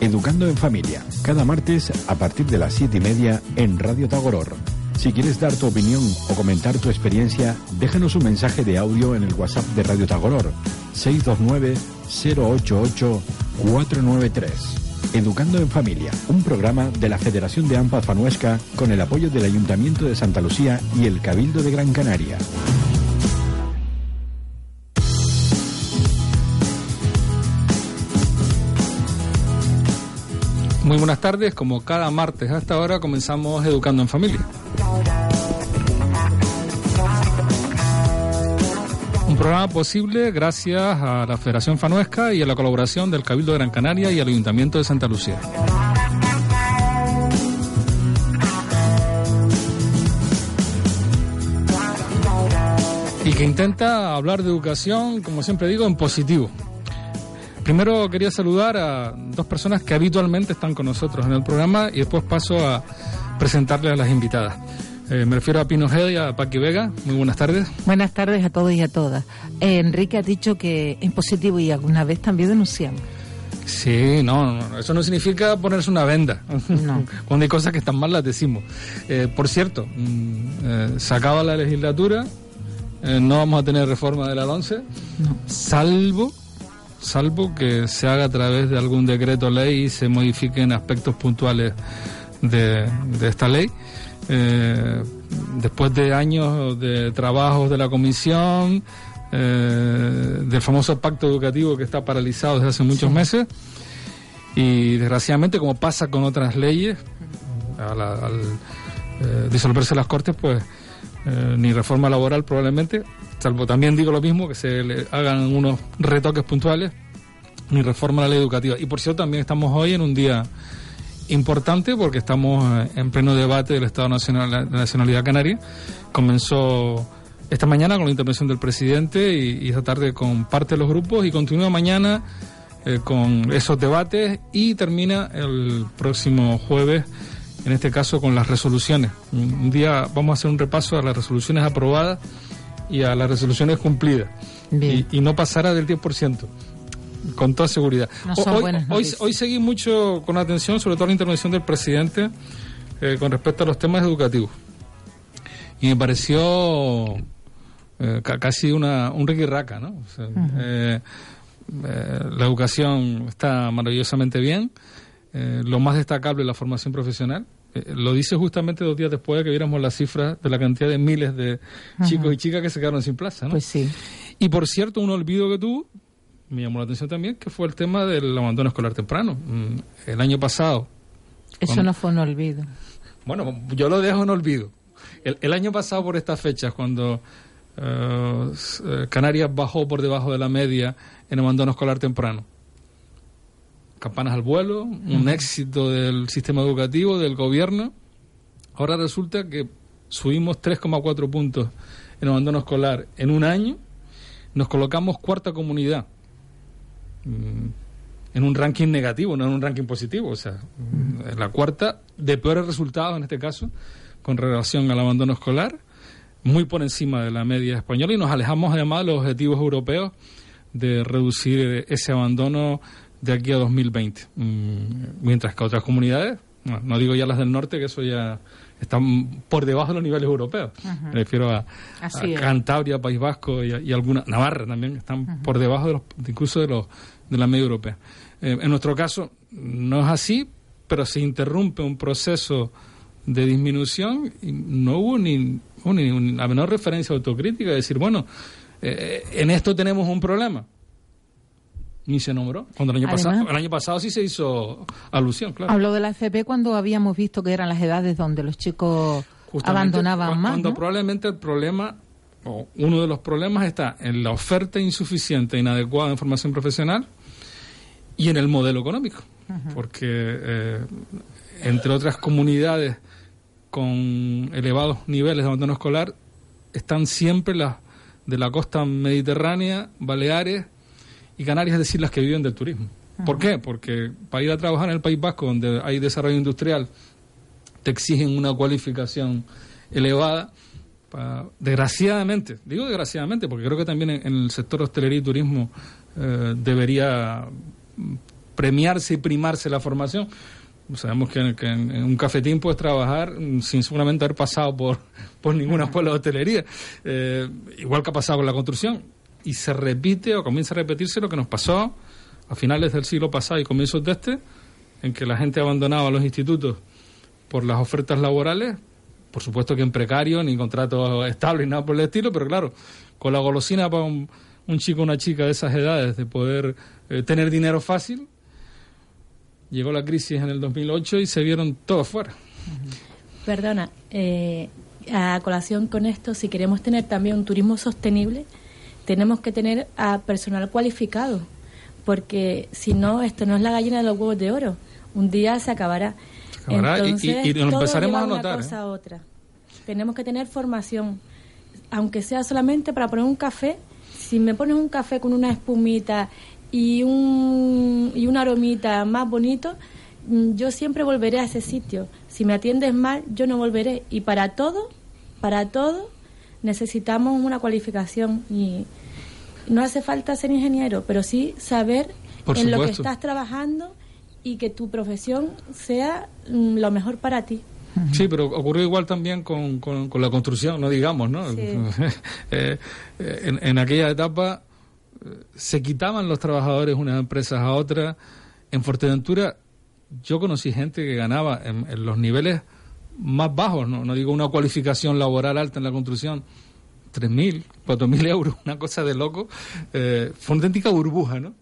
Educando en Familia, cada martes a partir de las 7 y media en Radio Tagoror. Si quieres dar tu opinión o comentar tu experiencia, déjanos un mensaje de audio en el WhatsApp de Radio Tagoror 629-088-493. Educando en Familia, un programa de la Federación de AMPA Fanuesca con el apoyo del Ayuntamiento de Santa Lucía y el Cabildo de Gran Canaria. Muy buenas tardes, como cada martes hasta ahora comenzamos Educando en Familia. Un programa posible gracias a la Federación Fanuesca y a la colaboración del Cabildo de Gran Canaria y el Ayuntamiento de Santa Lucía. Y que intenta hablar de educación, como siempre digo, en positivo. Primero quería saludar a dos personas que habitualmente están con nosotros en el programa y después paso a presentarles a las invitadas. Eh, me refiero a Pino Gede y a Paqui Vega. Muy buenas tardes. Buenas tardes a todos y a todas. Eh, Enrique ha dicho que es positivo y alguna vez también denunciamos. Sí, no, no, eso no significa ponerse una venda. No. Cuando hay cosas que están mal las decimos. Eh, por cierto, mm, eh, se acaba la legislatura, eh, no vamos a tener reforma de la 11, No. salvo salvo que se haga a través de algún decreto ley y se modifiquen aspectos puntuales de, de esta ley. Eh, después de años de trabajos de la comisión, eh, del famoso pacto educativo que está paralizado desde hace muchos Sí. meses, y desgraciadamente, como pasa con otras leyes, a la- al eh, disolverse las cortes, pues eh, ni reforma laboral probablemente, salvo también digo lo mismo, que se le hagan unos retoques puntuales, ni reforma la ley educativa. Y por cierto, también estamos hoy en un día importante porque estamos eh, en pleno debate del Estado Nacional, la Nacionalidad Canaria. Comenzó esta mañana con la intervención del presidente y, esta tarde con parte de los grupos y continúa mañana eh, con esos debates y termina el próximo jueves, en este caso con las resoluciones. Un día vamos a hacer un repaso a las resoluciones aprobadas y a las resoluciones cumplidas. Y, y no pasará del 10%. Con toda seguridad. No hoy, hoy, hoy seguí mucho con atención, sobre todo la intervención del presidente, eh, con respecto a los temas educativos. Y me pareció eh, ca- casi una, un riquirraca, ¿no? O sea, eh, eh, la educación está maravillosamente bien. Lo más destacable es la formación profesional. Eh, lo dice justamente dos días después de que viéramos las cifras de la cantidad de miles de chicos y chicas que se quedaron sin plaza, ¿no? Pues sí. Y por cierto, un olvido que tuvo, me llamó la atención también, que fue el tema del abandono escolar temprano. Mm, El año pasado, Eso no fue un olvido. bueno, yo lo dejo en olvido. El, el año pasado, por estas fechas, cuando eh, eh, Canarias bajó por debajo de la media en abandono escolar temprano, campanas al vuelo, un éxito del sistema educativo, del gobierno. Ahora resulta que subimos 3,4 puntos en abandono escolar en un año, nos colocamos cuarta comunidad mm, en un ranking negativo, no en un ranking positivo, o sea, la cuarta de peores resultados en este caso con relación al abandono escolar, muy por encima de la media española y nos alejamos además de los objetivos europeos de reducir ese abandono de aquí a 2020. Mm, Mientras que otras comunidades, no, no digo ya las del norte, que eso ya están por debajo de los niveles europeos. Me refiero a. Cantabria, País Vasco y, y alguna Navarra también están por debajo de los, incluso de los de la media europea. Eh, en nuestro caso no es así, pero se interrumpe un proceso de disminución y no hubo ni, ni, ni la menor referencia autocrítica de decir, bueno, eh, en esto tenemos un problema. Ni se nombró. Cuando el año, Además- pasado, el año pasado sí se hizo alusión, claro. Habló de la FP cuando habíamos visto que eran las edades donde los chicos Justamente abandonaban más. Cuando ¿no? probablemente el problema, o uno de los problemas está en la oferta insuficiente e inadecuada de formación profesional y en el modelo económico. Porque, eh, entre otras comunidades con elevados niveles de abandono escolar, están siempre las de la costa mediterránea, Baleares y Canarias, es decir, las que viven del turismo. ¿Por qué? Porque para ir a trabajar en el País Vasco, donde hay desarrollo industrial, te exigen una cualificación elevada. desgraciadamente, digo desgraciadamente, porque creo que también en, en el sector hostelería y turismo eh, debería mm, premiarse y primarse la formación. Sabemos que, en, un cafetín puedes trabajar sin seguramente haber pasado por, por ninguna escuela de hotelería, eh, igual que ha pasado con la construcción. Y se repite o comienza a repetirse lo que nos pasó a finales del siglo pasado y comienzos de este, en que la gente abandonaba los institutos por las ofertas laborales, por supuesto que en precario, ni contrato estable, ni nada por el estilo, pero claro, con la golosina para un, chico o una chica de esas edades de poder eh, tener dinero fácil, llegó la crisis en el 2008 y se vieron todos fuera. Perdona, eh, a colación con esto, si queremos tener también un turismo sostenible, tenemos que tener a personal cualificado, porque si no, esto no es la gallina de los huevos de oro. Un día se acabará. y, nos empezaremos a notar. Una cosa a ¿eh? otra. Tenemos que tener formación, aunque sea solamente para poner un café. Si me pones un café con una espumita y un, y una aromita más bonito, mm, yo siempre volveré a ese sitio. Si me atiendes mal, yo no volveré. Y para todo, para todo, necesitamos una cualificación y no hace falta ser ingeniero, pero sí saber en lo que estás trabajando y que tu profesión sea mm, lo mejor para ti. Sí, pero ocurrió igual también con, con, la construcción, no digamos, ¿no? Eh, eh, en, en, aquella etapa se quitaban los trabajadores unas empresas a otras. En Fuerteventura yo conocí gente que ganaba en, los niveles más bajos, ¿no? no digo una cualificación laboral alta en la construcción, 3.000, 4.000 euros, una cosa de loco. Eh, fue una auténtica burbuja, ¿no?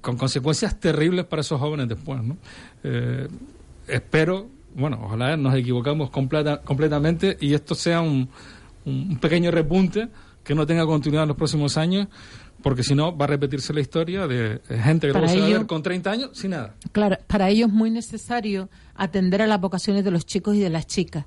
Con consecuencias terribles para esos jóvenes después, ¿no? Eh, espero, bueno, ojalá nos equivocamos completa, completamente y esto sea un, un pequeño repunte que no tenga continuidad en los próximos años, porque si no va a repetirse la historia de gente que se va a ver con 30 años sin nada. Claro, para ello es muy necesario atender a las vocaciones de los chicos y de las chicas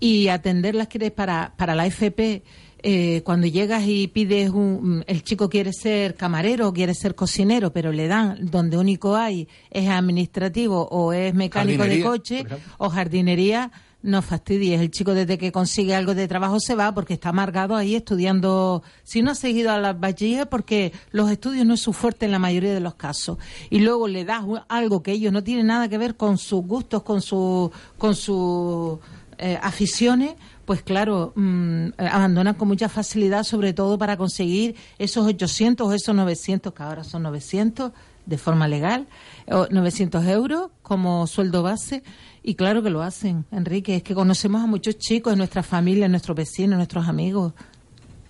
y atenderlas para, para la FP. Eh, cuando llegas y pides un, el chico quiere ser camarero, quiere ser cocinero, pero le dan donde único hay es administrativo o es mecánico de coche o jardinería, no fastidies. El chico desde que consigue algo de trabajo se va porque está amargado ahí estudiando. Si no ha seguido a las bachilleres porque los estudios no es su fuerte en la mayoría de los casos. Y luego le das algo que ellos no tienen nada que ver con sus gustos, con su, con sus eh, aficiones, pues claro, mm, abandonan con mucha facilidad, sobre todo para conseguir esos 800 o esos 900, que ahora son 900 de forma legal, o 900 euros como sueldo base y claro que lo hacen, Enrique. Es que conocemos a muchos chicos en nuestra familia, en nuestros vecinos, en nuestros amigos.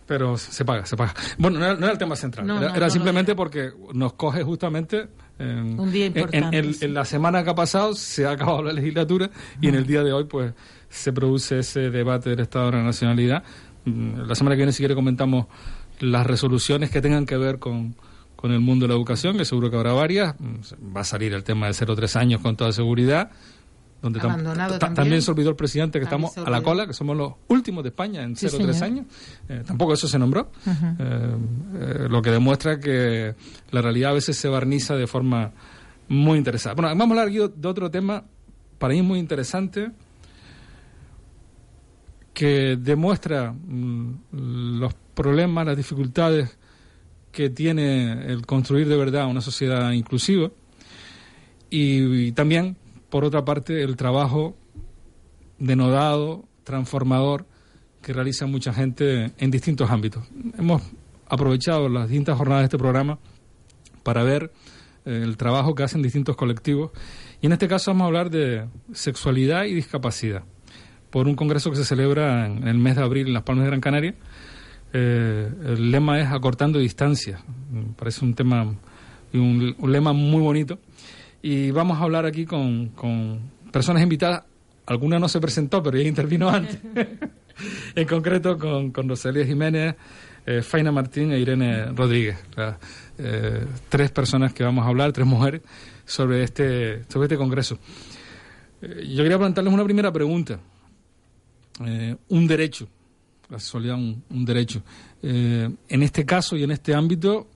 Pero se paga, se paga. Bueno, no era, el tema central. era, simplemente porque nos coge justamente. En, Un día importante. En, la semana que ha pasado se ha acabado la legislatura y en el día de hoy, pues, se produce ese debate del Estado de la Nacionalidad. Mm, la semana que viene, si quiere, comentamos las resoluciones que tengan que ver con, con el mundo de la educación, que seguro que habrá varias. Mm, va a salir el tema de 0-3 años con toda seguridad donde también. se olvidó el presidente que estamos a la cola, que somos los últimos de España en 0 o 3 años. Eh, tampoco eso se nombró, eh, eh, lo que demuestra que la realidad a veces se barniza de forma muy interesante. Bueno, vamos a hablar de otro tema para mí muy interesante que demuestra mm, los problemas, las dificultades que tiene el construir de verdad una sociedad inclusiva y también por otra parte, el trabajo denodado, transformador, que realiza mucha gente en distintos ámbitos. Hemos aprovechado las distintas jornadas de este programa para ver eh, el trabajo que hacen distintos colectivos. Y en este caso vamos a hablar de sexualidad y discapacidad, por un congreso que se celebra en, el mes de abril en Las Palmas de Gran Canaria. Eh, el lema es acortando distancias. Parece un tema y un lema muy bonito y vamos a hablar aquí con, personas invitadas. Alguna no se presentó, pero ya intervino antes. en concreto con, con Rosalía Jiménez, eh, Faina Martín e Irene Rodríguez. Eh, tres personas que vamos a hablar, tres mujeres, sobre este, sobre este congreso. Yo quería plantearles una primera pregunta. un derecho, sexualidad, un, un derecho. en este caso y en este ámbito,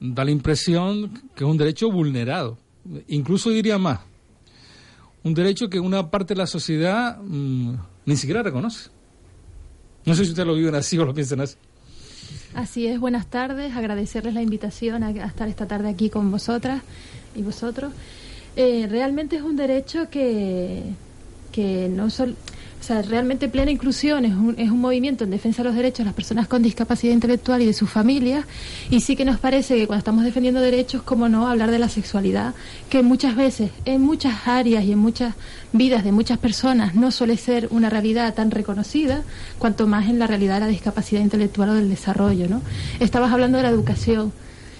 da la impresión que es un derecho vulnerado incluso diría más, un derecho que una parte de la sociedad mm, ni siquiera reconoce. No sé si ustedes lo viven así o lo piensan así. Así es, buenas tardes, agradecerles la invitación a, estar esta tarde aquí con vosotras y vosotros. Eh, realmente es un derecho que, que no solo o sea, realmente Plena Inclusión es un, es un movimiento en defensa de los derechos de las personas con discapacidad intelectual y de sus familias. Y sí que nos parece que cuando estamos defendiendo derechos, como no, hablar de la sexualidad, que muchas veces, en muchas áreas y en muchas vidas de muchas personas, no suele ser una realidad tan reconocida, cuanto más en la realidad de la discapacidad intelectual o del desarrollo, ¿no? Estabas hablando de la educación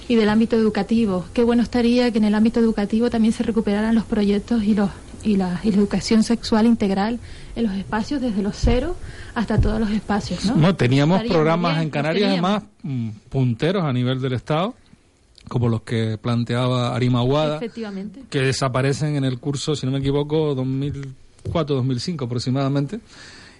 y del ámbito educativo. Qué bueno estaría que en el ámbito educativo también se recuperaran los proyectos y los y la, educación sexual integral en los espacios desde los cero hasta todos los espacios. No, teníamos programas en Canarias además mm, punteros a nivel del Estado como los que planteaba Arima Aguada, que desaparecen en el curso, si no me equivoco, 2004-2005 aproximadamente,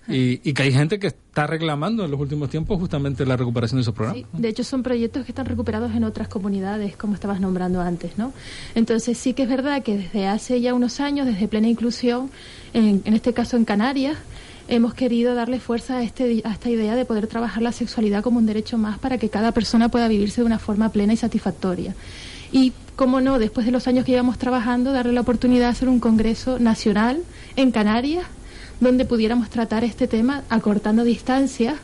y, que hay gente que está reclamando en los últimos tiempos justamente la recuperación de esos programas. De hecho son proyectos que están recuperados en otras comunidades, como estabas nombrando antes, ¿no? Entonces sí que es verdad que desde hace ya unos años, desde Plena Inclusión, en, este caso en Canarias, hemos querido darle fuerza a, este, a esta idea de poder trabajar la sexualidad como un derecho más para que cada persona pueda vivirse de una forma plena y satisfactoria. Y, cómo no, después de los años que llevamos trabajando, darle la oportunidad de hacer un congreso nacional en Canarias donde pudiéramos tratar este tema acortando distancias,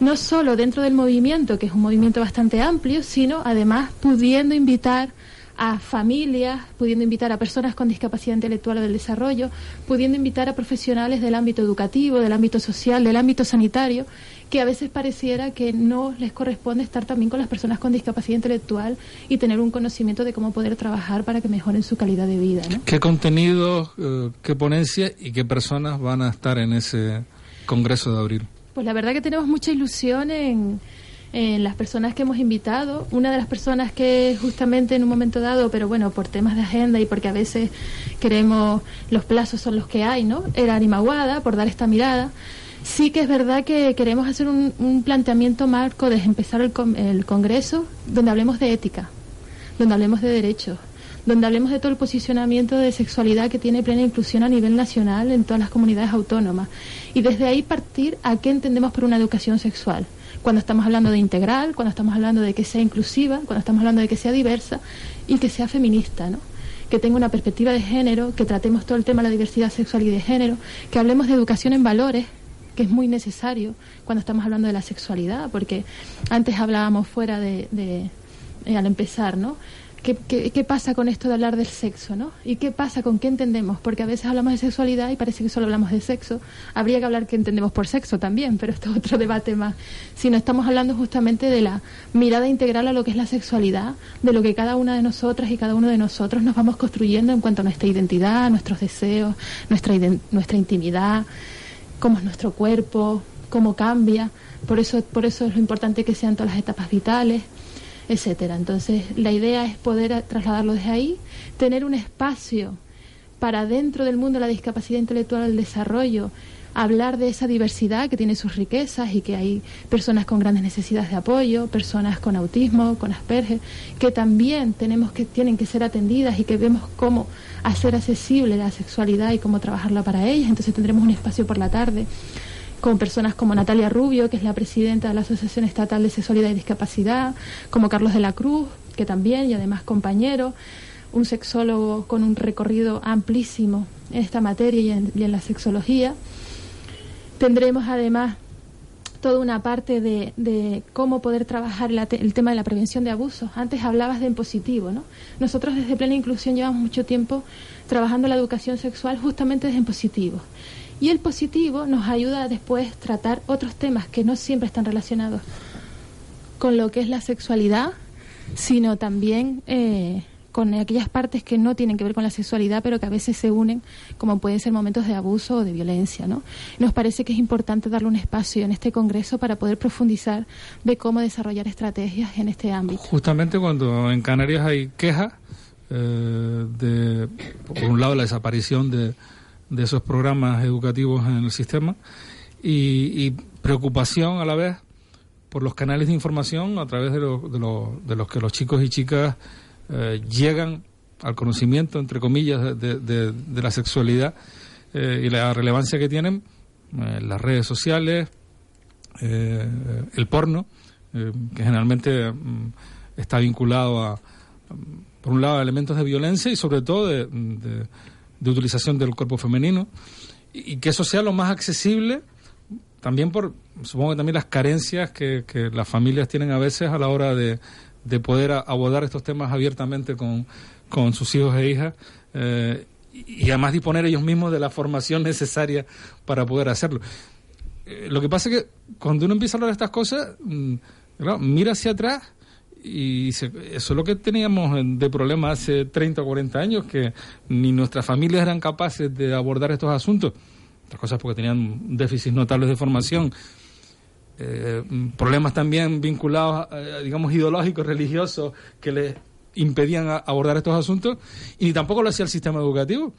no solo dentro del movimiento, que es un movimiento bastante amplio, sino además pudiendo invitar a familias, pudiendo invitar a personas con discapacidad intelectual o del desarrollo, pudiendo invitar a profesionales del ámbito educativo, del ámbito social, del ámbito sanitario, que a veces pareciera que no les corresponde estar también con las personas con discapacidad intelectual y tener un conocimiento de cómo poder trabajar para que mejoren su calidad de vida. ¿Qué contenido, eh, qué ponencia y qué personas van a estar en ese Congreso de Abril? Pues la verdad que tenemos mucha ilusión en, en las personas que hemos invitado. Una de las personas que justamente en un momento dado, pero bueno, por temas de agenda y porque a veces queremos, los plazos son los que hay, ¿no? Era Animaguada, por dar esta mirada. Sí que es verdad que queremos hacer un, planteamiento marco de empezar el, el Congreso donde hablemos de ética, donde hablemos de derechos, donde hablemos de todo el posicionamiento de sexualidad que tiene plena inclusión a nivel nacional en todas las comunidades autónomas. Y desde ahí partir a qué entendemos por una educación sexual. Cuando estamos hablando de integral, cuando estamos hablando de que sea inclusiva, cuando estamos hablando de que sea diversa y que sea feminista, ¿no? que tenga una perspectiva de género, que tratemos todo el tema de la diversidad sexual y de género, que hablemos de educación en valores, que es muy necesario cuando estamos hablando de la sexualidad, porque antes hablábamos fuera de, eh, al empezar, ¿no? ¿Qué, ¿Qué, pasa con esto de hablar del sexo, no? ¿Y qué pasa con qué entendemos? Porque a veces hablamos de sexualidad y parece que solo hablamos de sexo. Habría que hablar qué entendemos por sexo también, pero esto es otro debate más. Si no estamos hablando justamente de la mirada integral a lo que es la sexualidad, de lo que cada una de nosotras y cada uno de nosotros nos vamos construyendo en cuanto a nuestra identidad, nuestros deseos, nuestra, nuestra intimidad, cómo es nuestro cuerpo, cómo cambia. Por eso, por eso es lo importante que sean todas las etapas vitales, etcétera. Entonces, la idea es poder trasladarlo desde ahí, tener un espacio para dentro del mundo de la discapacidad intelectual el desarrollo hablar de esa diversidad que tiene sus riquezas y que hay personas con grandes necesidades de apoyo, personas con autismo, con Asperger, que también tenemos que tienen que ser atendidas y que vemos cómo hacer accesible la sexualidad y cómo trabajarla para ellas. Entonces tendremos un espacio por la tarde con personas como Natalia Rubio, que es la presidenta de la Asociación Estatal de Sexualidad y Discapacidad, como Carlos de la Cruz, que también, y además compañero, un sexólogo con un recorrido amplísimo en esta materia y en, y en la sexología. Tendremos además toda una parte de, cómo poder trabajar el tema de la prevención de abusos. Antes hablabas de en positivo, ¿no? Nosotros desde Plena Inclusión llevamos mucho tiempo trabajando la educación sexual justamente desde en positivo. Y el positivo nos ayuda a después tratar otros temas que no siempre están relacionados con lo que es la sexualidad, sino también eh, con aquellas partes que no tienen que ver con la sexualidad, pero que a veces se unen, como pueden ser momentos de abuso o de violencia. ¿no? Nos parece que es importante darle un espacio en este Congreso para poder profundizar de cómo desarrollar estrategias en este ámbito. Justamente cuando en Canarias hay quejas eh, de, por un lado, la desaparición de, de esos programas educativos en el sistema y, preocupación a la vez por los canales de información a través de, de los que los chicos y chicas eh, llegan al conocimiento, entre comillas, de, la sexualidad eh, y la relevancia que tienen eh, las redes sociales, el porno, que generalmente mm, está vinculado a, mm, por un lado, a elementos de violencia y sobre todo de, de, utilización del cuerpo femenino, y, que eso sea lo más accesible, también por, supongo que también las carencias que las familias tienen a veces a la hora de, de poder abordar estos temas abiertamente con, con sus hijos e hijas. Eh, y además disponer ellos mismos de la formación necesaria para poder hacerlo. Eh, lo que pasa es que cuando uno empieza a hablar de estas cosas, mm, mira hacia atrás y eso es lo que teníamos de problema hace 30 o 40 años, que ni nuestras familias eran capaces de abordar estos asuntos. Otras cosas porque tenían déficits notables de formación. Eh, problemas también vinculados, eh, digamos, ideológicos, religiosos, que les impedían abordar estos asuntos, y tampoco lo hacía el sistema educativo.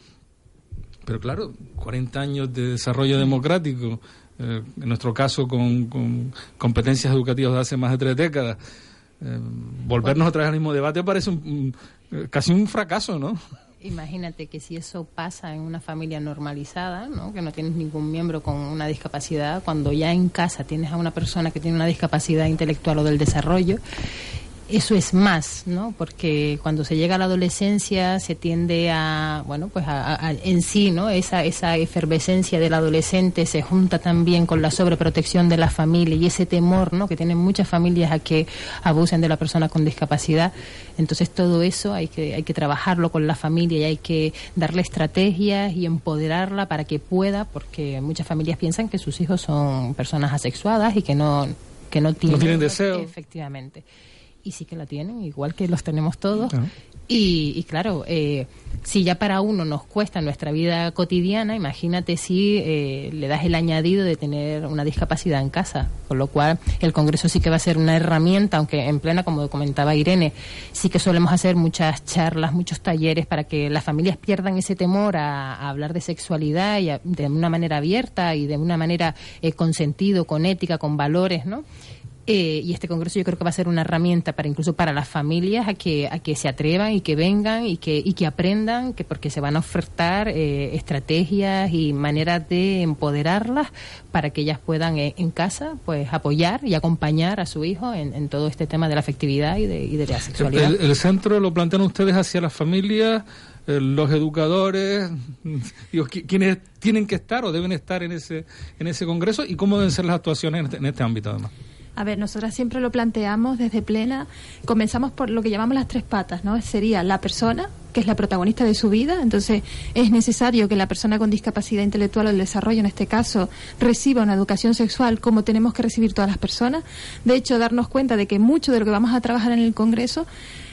Pero claro, 40 años de desarrollo democrático, eh, en nuestro caso con, competencias educativas de hace más de tres décadas, eh, volvernos otra vez al mismo debate parece un, casi un fracaso, ¿no? Imagínate que si eso pasa en una familia normalizada, ¿no? que no tienes ningún miembro con una discapacidad, cuando ya en casa tienes a una persona que tiene una discapacidad intelectual o del desarrollo, eso es más, ¿no? Porque cuando se llega a la adolescencia se tiende a, bueno, pues a, en sí, ¿no? Esa, esa efervescencia del adolescente se junta también con la sobreprotección de la familia y ese temor, ¿no? Que tienen muchas familias a que abusen de la persona con discapacidad. Entonces todo eso hay que, hay que trabajarlo con la familia y hay que darle estrategias y empoderarla para que pueda, porque muchas familias piensan que sus hijos son personas asexuadas y que no, que no tienen, no tienen deseo. Efectivamente y sí que la tienen, igual que los tenemos todos. Y, claro, eh, si ya para uno nos cuesta nuestra vida cotidiana, imagínate si eh, le das el añadido de tener una discapacidad en casa. Con lo cual, el Congreso sí que va a ser una herramienta, aunque en plena, como comentaba Irene, sí que solemos hacer muchas charlas, muchos talleres para que las familias pierdan ese temor a, hablar de sexualidad y de una manera abierta y de una manera eh, con sentido, con ética, con valores, ¿no? Eh, y este congreso yo creo que va a ser una herramienta para incluso para las familias a que a que se atrevan y que vengan y que y que aprendan que porque se van a ofertar eh, estrategias y maneras de empoderarlas para que ellas puedan eh, en casa pues apoyar y acompañar a su hijo en, todo este tema de la afectividad y de, y de la sexualidad. El, centro lo plantean ustedes hacia las familias los educadores, quienes tienen que estar o deben estar en ese en ese congreso y cómo deben ser las actuaciones en este, en este ámbito además. A ver, nosotras siempre lo planteamos desde plena. Comenzamos por lo que llamamos las tres patas, ¿no? Sería la persona, que es la protagonista de su vida. Entonces, es necesario que la persona con discapacidad intelectual o el desarrollo, en este caso, reciba una educación sexual como tenemos que recibir todas las personas. De hecho, darnos cuenta de que mucho de lo que vamos a trabajar en el Congreso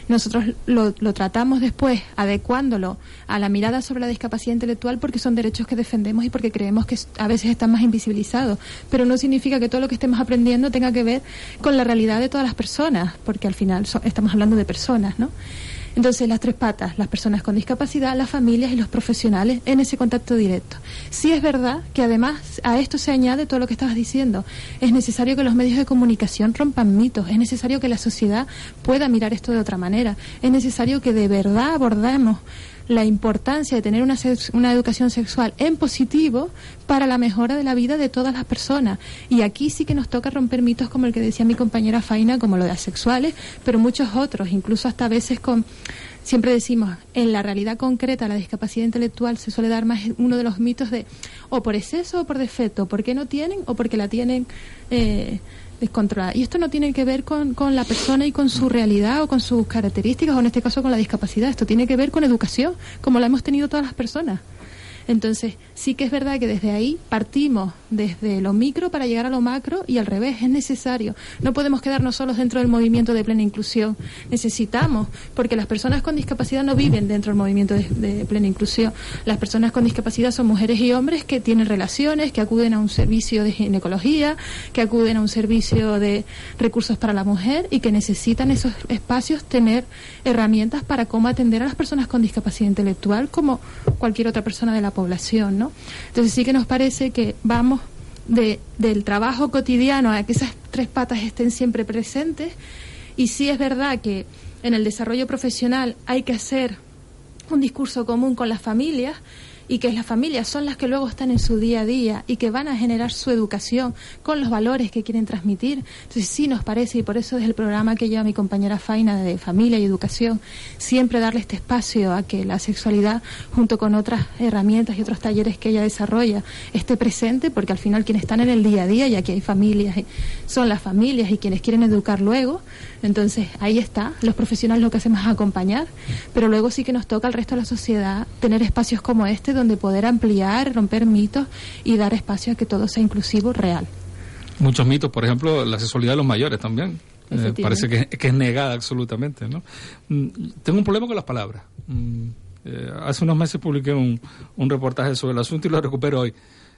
nosotros lo, tratamos después adecuándolo a la mirada sobre la discapacidad intelectual porque son derechos que defendemos y porque creemos que a veces están más invisibilizados. Pero no significa que todo lo que estemos aprendiendo tenga que ver con la realidad de todas las personas, porque al final estamos hablando de personas, ¿no? Entonces, las tres patas, las personas con discapacidad, las familias y los profesionales en ese contacto directo. Sí es verdad que además a esto se añade todo lo que estabas diciendo. Es necesario que los medios de comunicación rompan mitos, es necesario que la sociedad pueda mirar esto de otra manera, es necesario que de verdad abordemos la importancia de tener una, una educación sexual en positivo para la mejora de la vida de todas las personas. Y aquí sí que nos toca romper mitos como el que decía mi compañera Faina, como lo de asexuales, pero muchos otros, incluso hasta a veces con siempre decimos, en la realidad concreta, la discapacidad intelectual se suele dar más uno de los mitos de o por exceso o por defecto, porque no tienen o porque la tienen eh, descontrolada. Y esto no tiene que ver con, con la persona y con su realidad o con sus características, o en este caso con la discapacidad. Esto tiene que ver con educación, como la hemos tenido todas las personas. Entonces, sí que es verdad que desde ahí partimos desde lo micro para llegar a lo macro y al revés, es necesario. No podemos quedarnos solos dentro del movimiento de plena inclusión. Necesitamos, porque las personas con discapacidad no viven dentro del movimiento de, plena inclusión. Las personas con discapacidad son mujeres y hombres que tienen relaciones, que acuden a un servicio de ginecología, que acuden a un servicio de recursos para la mujer y que necesitan esos espacios tener herramientas para cómo atender a las personas con discapacidad intelectual como cualquier otra persona de la población, ¿no? Entonces sí que nos parece que vamos de, del trabajo cotidiano a que esas tres patas estén siempre presentes y sí es verdad que en el desarrollo profesional hay que hacer un discurso común con las familias y que es la familia, son las que luego están en su día a día y que van a generar su educación con los valores que quieren transmitir. Entonces sí nos parece, y por eso es el programa que lleva mi compañera Faina de Familia y Educación, siempre darle este espacio a que la sexualidad, junto con otras herramientas y otros talleres que ella desarrolla, esté presente, porque al final quienes están en el día a día, y aquí hay familias, son las familias y quienes quieren educar luego, entonces ahí está, los profesionales lo que hacemos es acompañar, pero luego sí que nos toca al resto de la sociedad tener espacios como este donde poder ampliar, romper mitos y dar espacio a que todo sea inclusivo, real. Muchos mitos, por ejemplo, la sexualidad de los mayores también. Eh, parece que, es negada absolutamente. ¿no? Mm, tengo un problema con las palabras. Mm, eh, hace unos meses publiqué un, un, reportaje sobre el asunto y lo recupero hoy.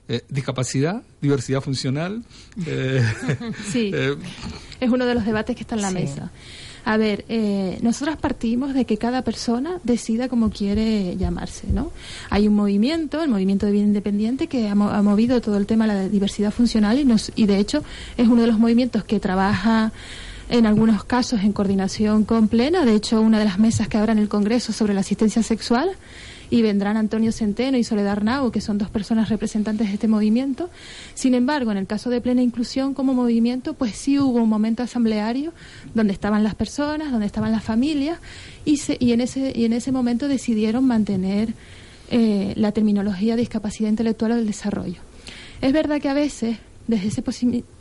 Eh, discapacidad, diversidad funcional. sí, es uno de los debates que está en la mesa. A ver, eh, nosotras partimos de que cada persona decida cómo quiere llamarse, ¿no? Hay un movimiento, el movimiento de vida independiente, que ha, movido todo el tema de la diversidad funcional y, nos, y de hecho es uno de los movimientos que trabaja en algunos casos en coordinación con Plena. De hecho, una de las mesas que habrá en el Congreso sobre la asistencia sexual y vendrán Antonio Centeno y Soledad Arnau, que son dos personas representantes de este movimiento. Sin embargo, en el caso de plena inclusión como movimiento, pues sí hubo un momento asambleario donde estaban las personas, donde estaban las familias y, y, en, ese, y en ese momento decidieron mantener eh, la terminología discapacidad intelectual del desarrollo. Es verdad que a veces, desde ese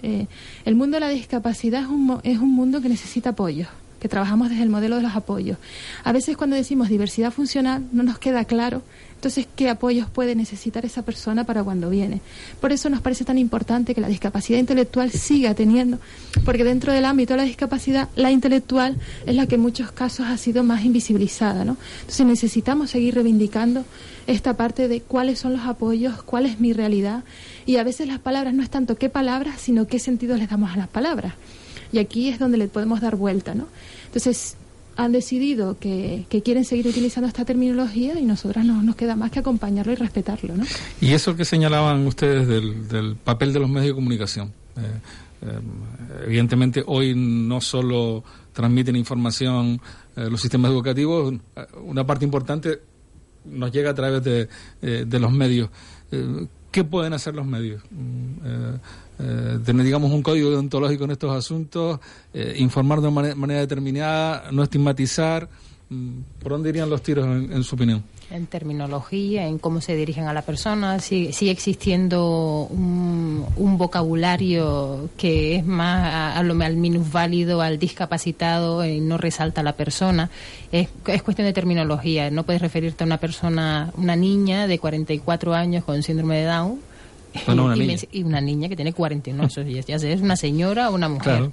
eh, el mundo de la discapacidad es un, es un mundo que necesita apoyo que trabajamos desde el modelo de los apoyos. A veces cuando decimos diversidad funcional no nos queda claro entonces qué apoyos puede necesitar esa persona para cuando viene. Por eso nos parece tan importante que la discapacidad intelectual siga teniendo, porque dentro del ámbito de la discapacidad, la intelectual es la que en muchos casos ha sido más invisibilizada. ¿no? Entonces necesitamos seguir reivindicando esta parte de cuáles son los apoyos, cuál es mi realidad. Y a veces las palabras no es tanto qué palabras, sino qué sentido les damos a las palabras. Y aquí es donde le podemos dar vuelta, ¿no? Entonces, han decidido que, quieren seguir utilizando esta terminología y nosotras no nos queda más que acompañarlo y respetarlo, ¿no? Y eso que señalaban ustedes del, papel de los medios de comunicación. Eh, eh, evidentemente hoy no solo transmiten información eh, los sistemas educativos, una parte importante nos llega a través de, de los medios. ¿Qué pueden hacer los medios? Eh, tener, digamos, un código deontológico en estos asuntos, eh, informar de una manera, determinada, no estigmatizar. Mm, ¿Por dónde irían los tiros, en, su opinión? En terminología, en cómo se dirigen a la persona, sigue, sigue existiendo un, vocabulario que es más al minusválido, al discapacitado, y no resalta a la persona. Es, es cuestión de terminología. No puedes referirte a una persona, una niña de 44 años con síndrome de Down y, una niña que tiene 41 años, ya sea es una señora o una mujer.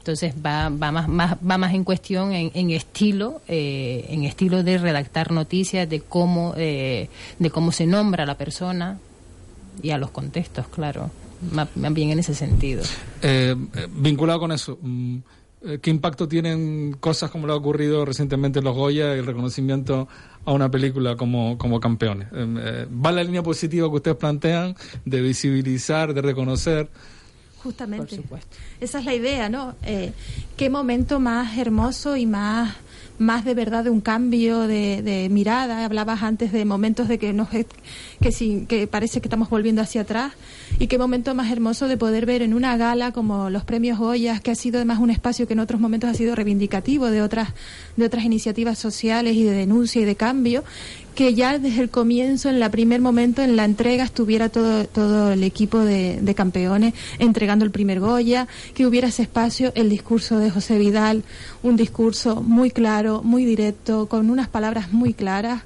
Entonces va, va, más, va más en cuestión en, estilo, eh, en estilo de redactar noticias, de cómo, eh, de cómo se nombra a la persona y a los contextos, claro, más, bien en ese sentido. Eh, vinculado con eso, mm, ¿qué impacto tienen cosas como lo ha ocurrido recientemente en los Goya, el reconocimiento a una película como, como campeones. Em, eh, ¿Va la línea positiva que ustedes plantean de visibilizar, de reconocer? Justamente. Esa es la idea, ¿no? Eh, qué momento más hermoso y más más de verdad de un cambio de, mirada. Hablabas antes de momentos de que, nos, que, sí, que parece que estamos volviendo hacia atrás. Y qué momento más hermoso de poder ver en una gala como los premios Goyas, que ha sido además un espacio que en otros momentos ha sido reivindicativo de otras, de otras iniciativas sociales y de denuncia y de cambio, que ya desde el comienzo, en el primer momento, en la entrega, estuviera todo, todo el equipo de, campeones entregando el primer Goya, que hubiera ese espacio, el discurso de José Vidal, un discurso muy claro, muy directo, con unas palabras muy claras.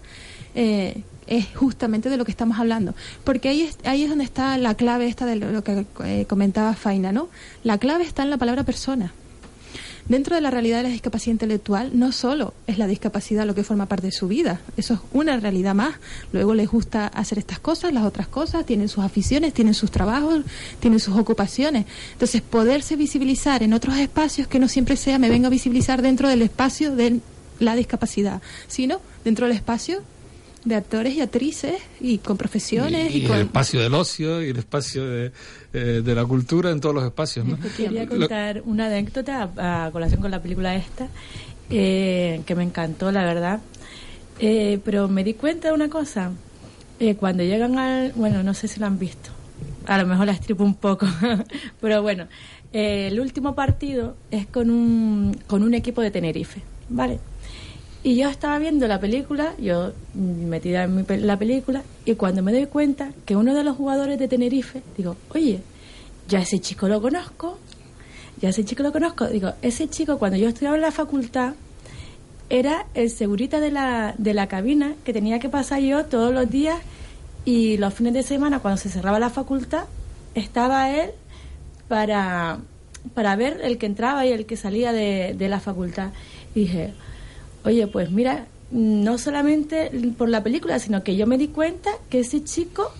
Eh, es justamente de lo que estamos hablando. Porque ahí es, ahí es donde está la clave esta de lo, que eh, comentaba Faina, ¿no? La clave está en la palabra persona. Dentro de la realidad de la discapacidad intelectual, no solo es la discapacidad lo que forma parte de su vida, eso es una realidad más. Luego les gusta hacer estas cosas, las otras cosas, tienen sus aficiones, tienen sus trabajos, tienen sus ocupaciones. Entonces, poderse visibilizar en otros espacios que no siempre sea me vengo a visibilizar dentro del espacio de la discapacidad, sino dentro del espacio de actores y actrices y con profesiones. Y, el espacio del ocio y el espacio de, eh, de la cultura en todos los espacios. ¿no? Quería contar una anécdota a, colación con la película esta, eh, que me encantó, la verdad. Eh, pero me di cuenta de una cosa, eh, cuando llegan al... Bueno, no sé si lo han visto. A lo mejor la estripo un poco. Pero bueno, eh, el último partido es con un, con un equipo de Tenerife, ¿vale? Y yo estaba viendo la película, yo metida en mi la película, y cuando me doy cuenta que uno de los jugadores de Tenerife, digo, oye, ya ese chico lo conozco, ya ese chico lo conozco. Digo, ese chico cuando yo estudiaba en la facultad era el segurita de la, de la cabina que tenía que pasar yo todos los días y los fines de semana cuando se cerraba la facultad estaba él para, para ver el que entraba y el que salía de, de la facultad. Y dije, oye, pues mira, no solamente por la película, sino que yo me di cuenta que ese chico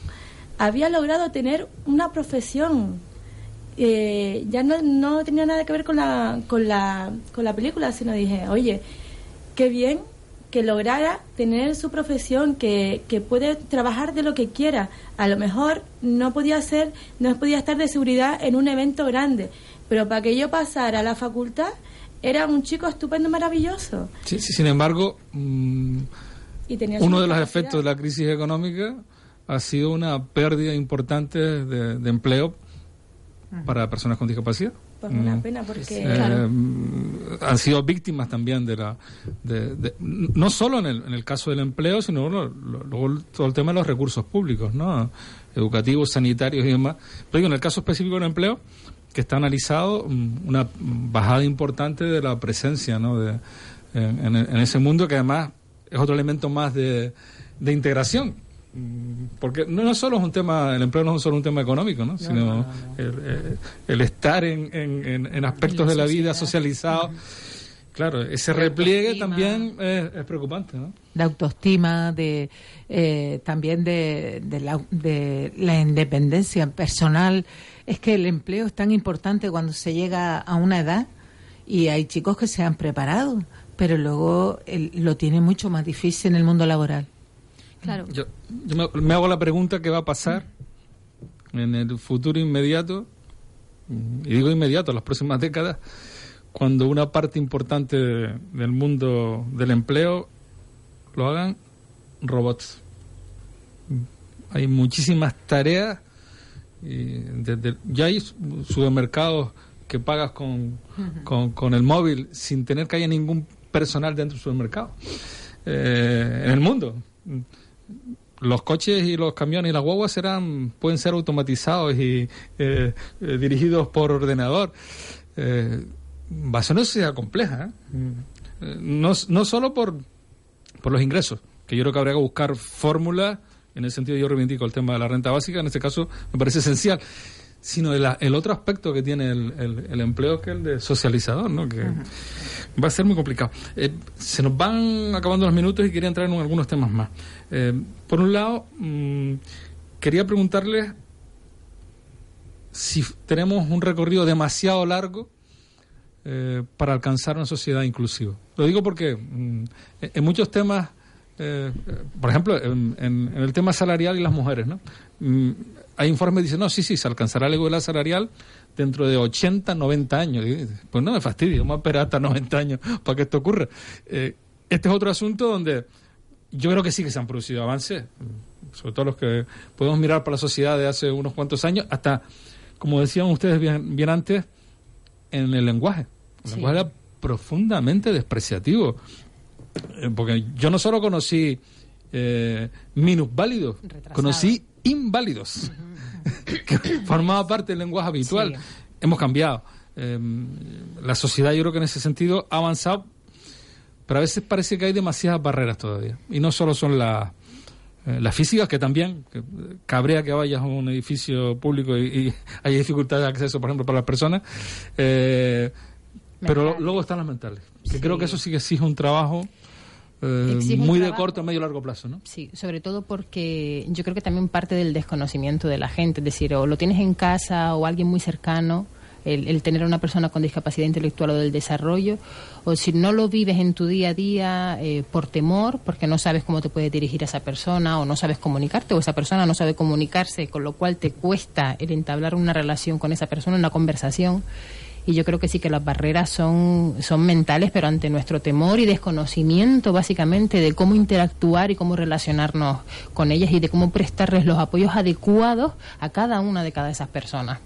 había logrado tener una profesión. Eh, ya no, no tenía nada que ver con la, con, la, con la película, sino dije, oye, qué bien que lograra tener su profesión, que, que puede trabajar de lo que quiera. A lo mejor no podía ser, no podía estar de seguridad en un evento grande, pero para que yo pasara a la facultad era un chico estupendo, maravilloso. Sí, sí, sin embargo, mm, Y tenía su uno de los efectos de la crisis económica ha sido una pérdida importante de, de empleo para personas con discapacidad. Pues una Mm. pena porque Eh, mm, han sido víctimas también de la de- de- no solo en el, en el caso del empleo sino lo- lo- luego todo el tema de los recursos públicos no educativos sanitarios y demás pero digo, en el caso específico del empleo que está analizado mm, una bajada importante de la presencia no de en, en- ese mundo que además es otro elemento más de, de integración. Mm, porque no, no solo es un tema, el empleo no es solo un tema económico, ¿no? sino El, el- estar en, en- en- en aspectos de la vida socializado. Claro, ese repliegue también es, es preocupante, ¿no? de autoestima, de eh, también de, de la, de la independencia personal. Es que el empleo es tan importante cuando se llega a una edad y hay chicos que se han preparado, pero luego el- lo tienen mucho más difícil en el mundo laboral. Claro. Yo, yo me, me hago la pregunta qué va a pasar en el futuro inmediato, y digo inmediato, las próximas décadas, cuando una parte importante de- del mundo del empleo lo hagan robots. Hay muchísimas tareas, y desde- ya hay su- supermercados que pagas con, con, con el móvil sin tener que haya ningún personal dentro del supermercado eh, en el mundo. Los coches y los camiones y las guaguas serán pueden ser automatizados y eh, eh, dirigidos por ordenador. Eh, va a ser una sociedad compleja ¿eh? Eh, no, no solo por por los ingresos que yo creo que habría que buscar fórmulas en el sentido yo reivindico el tema de la renta básica en este caso me parece esencial sino el, el otro aspecto que tiene el, el- el empleo que es el de socializador ¿no? que va a ser muy complicado Eh, se nos van acabando los minutos y quería entrar en algunos temas más Eh, por un lado mm, quería preguntarles si tenemos un recorrido demasiado largo eh, para alcanzar una sociedad inclusiva. Lo digo porque mm, en muchos temas, eh, por ejemplo, en, en- en el tema salarial y las mujeres, ¿no? Mm, hay informes que dicen, no, sí, sí, se alcanzará la igualdad salarial dentro de 80, 90 años. Y, Pues no me fastidio, vamos a esperar hasta 90 años para que esto ocurra. Eh, este es otro asunto donde yo creo que sí que se han producido avances, mm, sobre todo los que podemos mirar para la sociedad de hace unos cuantos años, hasta, como decían ustedes bien, bien antes, en el lenguaje. Sí. lenguaje era profundamente despreciativo. Eh, Porque yo no solo conocí eh, minusválidos, Retrasado. conocí inválidos, que formaba parte del lenguaje habitual. Sí. Hemos cambiado. Eh, la sociedad, yo creo que en ese sentido ha avanzado, pero a veces parece que hay demasiadas barreras todavía. Y no solo son las eh, las físicas, que también, que, cabrea que vayas a un edificio público y, y hay dificultad de acceso, por ejemplo, para las personas. eh, pero luego están las mentales. Que Sí. creo que eso sí que exige un trabajo eh, muy de corto, medio largo plazo, ¿no? Sí, sobre todo porque yo creo que también parte del desconocimiento de la gente, es decir, o lo tienes en casa o alguien muy cercano, el, el tener a una persona con discapacidad intelectual o del desarrollo, o si no lo vives en tu día a día eh, por temor, porque no sabes cómo te puedes dirigir a esa persona o no sabes comunicarte o esa persona no sabe comunicarse, con lo cual te cuesta el entablar una relación con esa persona, una conversación. Y yo creo que sí que las barreras son, son mentales, pero ante nuestro temor y desconocimiento básicamente de cómo interactuar y cómo relacionarnos con ellas y de cómo prestarles los apoyos adecuados a cada una de cada esas personas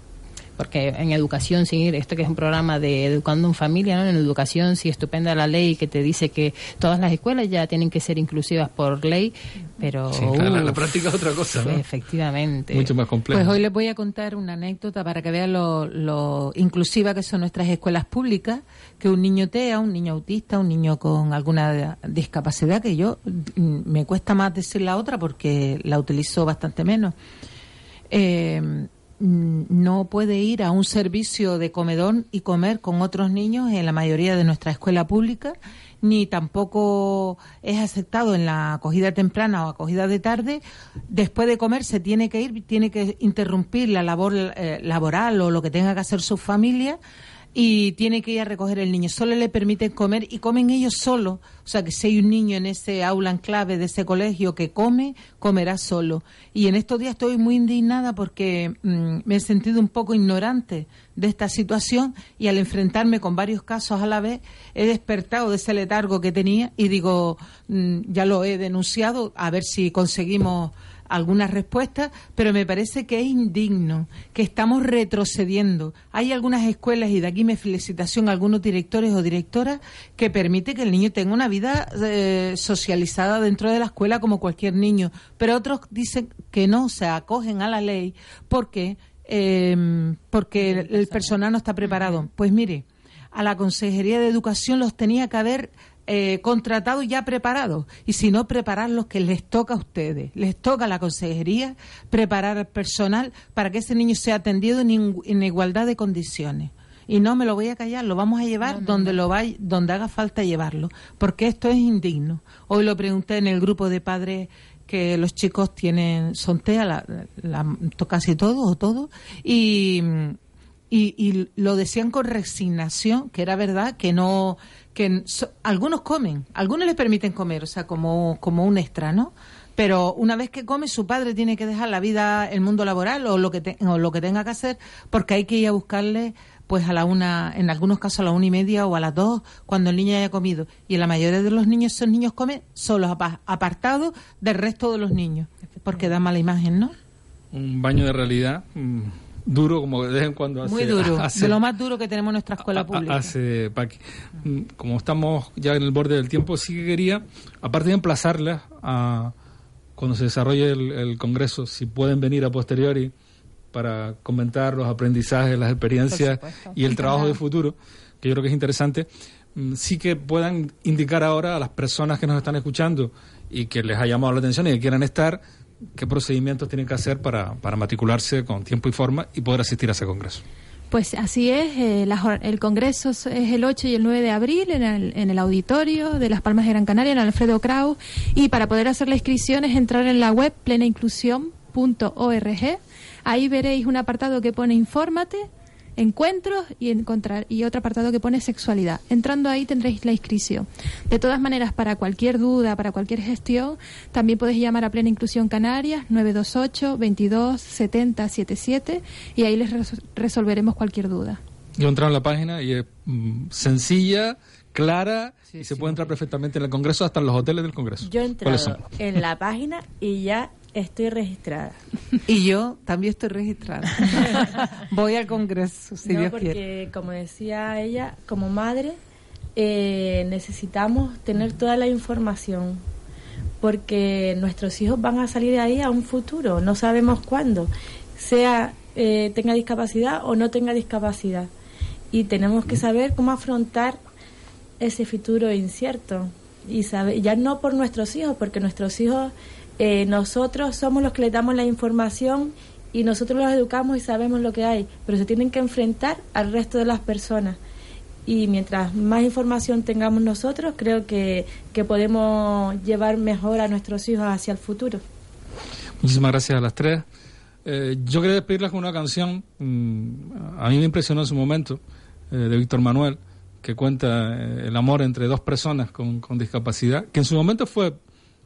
porque en educación, sí, esto que es un programa de Educando en Familia, ¿no? en educación sí estupenda la ley que te dice que todas las escuelas ya tienen que ser inclusivas por ley, pero... la, práctica es otra cosa, ¿no? Efectivamente. Mucho más complejo. Pues hoy les voy a contar una anécdota para que vean lo, lo inclusiva que son nuestras escuelas públicas, que un niño TEA, un niño autista, un niño con alguna discapacidad, que yo mm, me cuesta más decir la otra porque la utilizo bastante menos. Eh, no puede ir a un servicio de comedor y comer con otros niños en la mayoría de nuestra escuela pública, ni tampoco es aceptado en la acogida temprana o acogida de tarde. Después de comer se tiene que ir, tiene que interrumpir la labor eh, laboral o lo que tenga que hacer su familia y tiene que ir a recoger el niño. Solo le permiten comer y comen ellos solos. O sea que si hay un niño en ese aula en clave de ese colegio que come, comerá solo. Y en estos días estoy muy indignada porque mm, me he sentido un poco ignorante de esta situación y al enfrentarme con varios casos a la vez he despertado de ese letargo que tenía y digo, mm, ya lo he denunciado, a ver si conseguimos algunas respuestas, pero me parece que es indigno, que estamos retrocediendo. Hay algunas escuelas, y de aquí mi felicitación a algunos directores o directoras, que permite que el niño tenga una vida eh, socializada dentro de la escuela como cualquier niño, pero otros dicen que no, se acogen a la ley porque, em, porque el personal no está preparado. Pues mire, a la Consejería de Educación los tenía que haber eh, contratados ya preparados. Y si no, preparar los que les toca a ustedes. Les toca a la consejería preparar al personal para que ese niño sea atendido en, igualdad de condiciones. Y no me lo voy a callar, lo vamos a llevar donde lo vaya, donde haga falta llevarlo, porque esto es indigno. Hoy lo pregunté en el grupo de padres que los chicos tienen son TEA, la, casi todos o todos, y, y, y, lo decían con resignación, que era verdad, que no, que algunos comen, algunos les permiten comer, o sea, como, como un extra, ¿no? Pero una vez que come, su padre tiene que dejar la vida, el mundo laboral o lo que, o lo que tenga que hacer, porque hay que ir a buscarle pues a la una, en algunos casos a la una y media o a las dos, cuando el niño haya comido. Y la mayoría de los niños, esos niños comen solos, apartados del resto de los niños, porque da mala imagen, ¿no? Un baño de realidad. Duro como de vez en cuando hace. Muy duro, de lo más duro que tenemos en nuestra escuela pública. Hace, mm, como estamos ya en el borde del tiempo, sí que quería, aparte de emplazarles a cuando se desarrolle el, Congreso, si pueden venir a posteriori para comentar los aprendizajes, las experiencias y el trabajo de futuro, que yo creo que es interesante, mm, sí que puedan indicar ahora a las personas que nos están escuchando y que les ha llamado la atención y que quieran estar, qué procedimientos tienen que hacer para, para matricularse con tiempo y forma y poder asistir a ese congreso. Pues así es, eh, el Congreso es el 8 y el 9 de abril en el, en el auditorio de Las Palmas de Gran Canaria, en Alfredo Kraus, y para poder hacer la inscripción es entrar en la web plenainclusión.org. Ahí veréis un apartado que pone Infórmate, encuentros y encontrar y otro apartado que pone sexualidad. Entrando ahí tendréis la inscripción. De todas maneras, para cualquier duda, para cualquier gestión, también podéis llamar a Plena Inclusión Canarias 928 22 70 77 y ahí les resolveremos cualquier duda. Yo he entrado en la página y es mm, sencilla, clara y se puede entrar perfectamente en el Congreso, hasta en los hoteles del Congreso. Yo he entrado en la página y ya Estoy registrada. Y yo también estoy registrada. Voy al Congreso, si no, porque, como decía ella, como madre, eh, necesitamos tener toda la información. Porque nuestros hijos van a salir de ahí a un futuro, no sabemos cuándo, sea eh, tenga discapacidad o no tenga discapacidad. Y tenemos que saber cómo afrontar ese futuro incierto. Y saber, ya no por nuestros hijos, porque nuestros hijos eh, nosotros somos los que les damos la información y nosotros los educamos y sabemos lo que hay, pero se tienen que enfrentar al resto de las personas. Y mientras más información tengamos nosotros, creo que, podemos llevar mejor a nuestros hijos hacia el futuro. Muchísimas gracias a las tres. Eh, yo quería despedirlas con una canción, mm, a mí me impresionó en su momento, eh, de Víctor Manuel, que cuenta el amor entre dos personas con, con discapacidad, que en su momento fue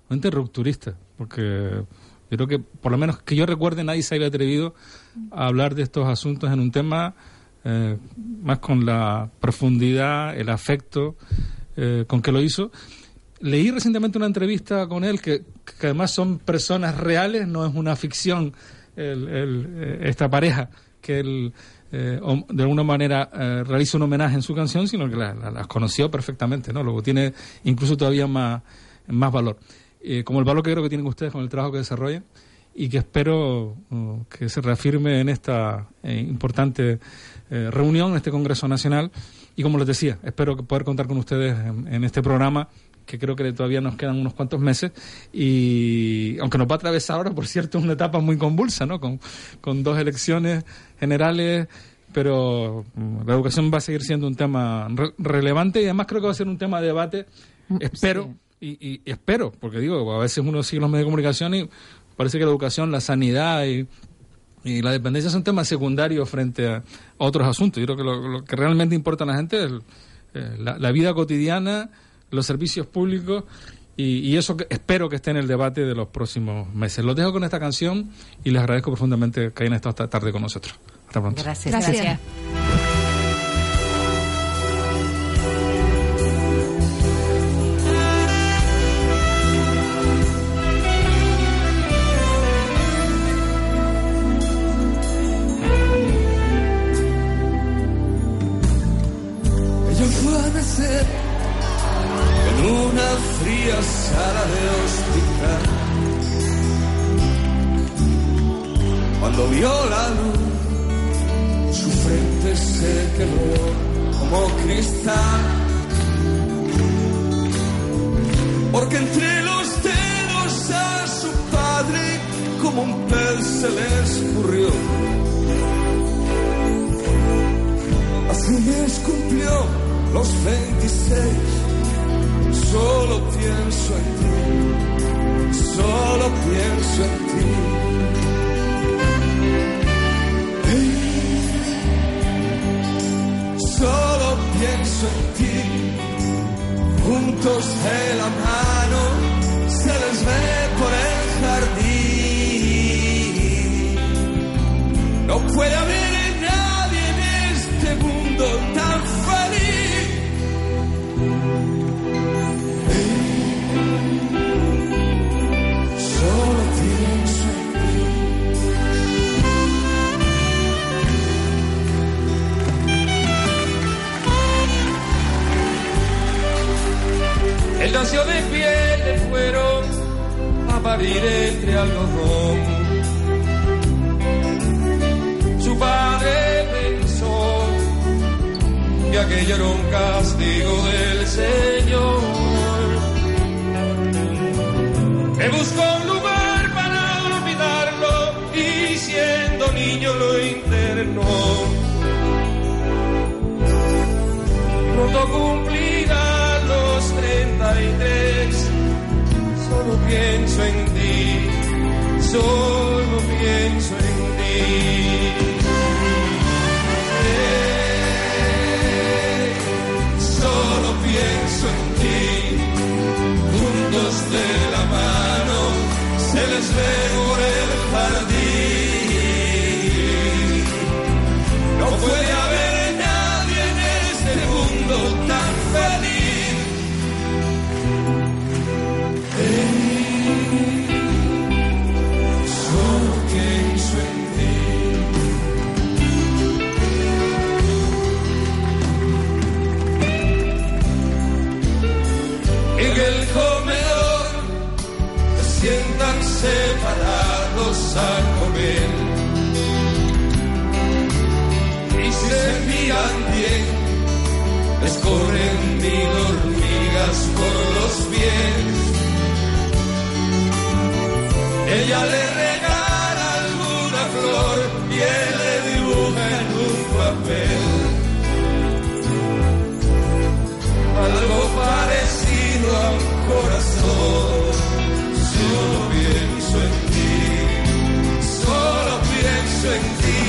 rupturista, porque yo creo que, por lo menos que yo recuerde, nadie se había atrevido a hablar de estos asuntos en un tema eh, más con la profundidad, el afecto eh, con que lo hizo. Leí recientemente una entrevista con él que, además son personas reales, no es una ficción el- eh, esta pareja que él eh, de alguna manera eh, realiza un homenaje en su canción, sino que la- la- las conoció perfectamente, ¿no? Luego tiene incluso todavía más, más valor. Eh, como el valor que creo que tienen ustedes con el trabajo que desarrollan y que espero uh, que se reafirme en esta eh, importante eh, reunión, en este Congreso Nacional. Y como les decía, espero poder contar con ustedes en, en este programa que creo que todavía nos quedan unos cuantos meses y aunque nos va a atravesar ahora, por cierto, una etapa muy convulsa, ¿no? Con, con dos elecciones generales, pero mm, la educación va a seguir siendo un tema re- relevante y además creo que va a ser un tema de debate, espero, y, y- y espero, porque digo, a veces uno sigue los medios de comunicación y parece que la educación, la sanidad y, y la dependencia son temas secundarios frente a otros asuntos. Yo creo que lo, lo que realmente importa a la gente es el- eh, la, la vida cotidiana, los servicios públicos y, y eso que espero que esté en el debate de los próximos meses. Los dejo con esta canción y les agradezco profundamente que hayan estado esta tarde con nosotros. Hasta pronto. Gracias. Gracias. Pienso. Solo pienso en ti. Juntos de la De piel de fuero a parir entre algodón. Su padre pensó que aquello era un castigo del Señor. Él buscó un lugar para olvidarlo y siendo niño lo internó. Pronto cumplirá Solo pienso en ti, solo pienso en ti. Eh, Solo pienso en ti, juntos de la mano, se les ve miran bien, escorren mil hormigas por los pies. Ella le regala alguna flor y él le dibuja en un papel. Algo parecido a un corazón, yo pienso en ti, solo pienso en ti.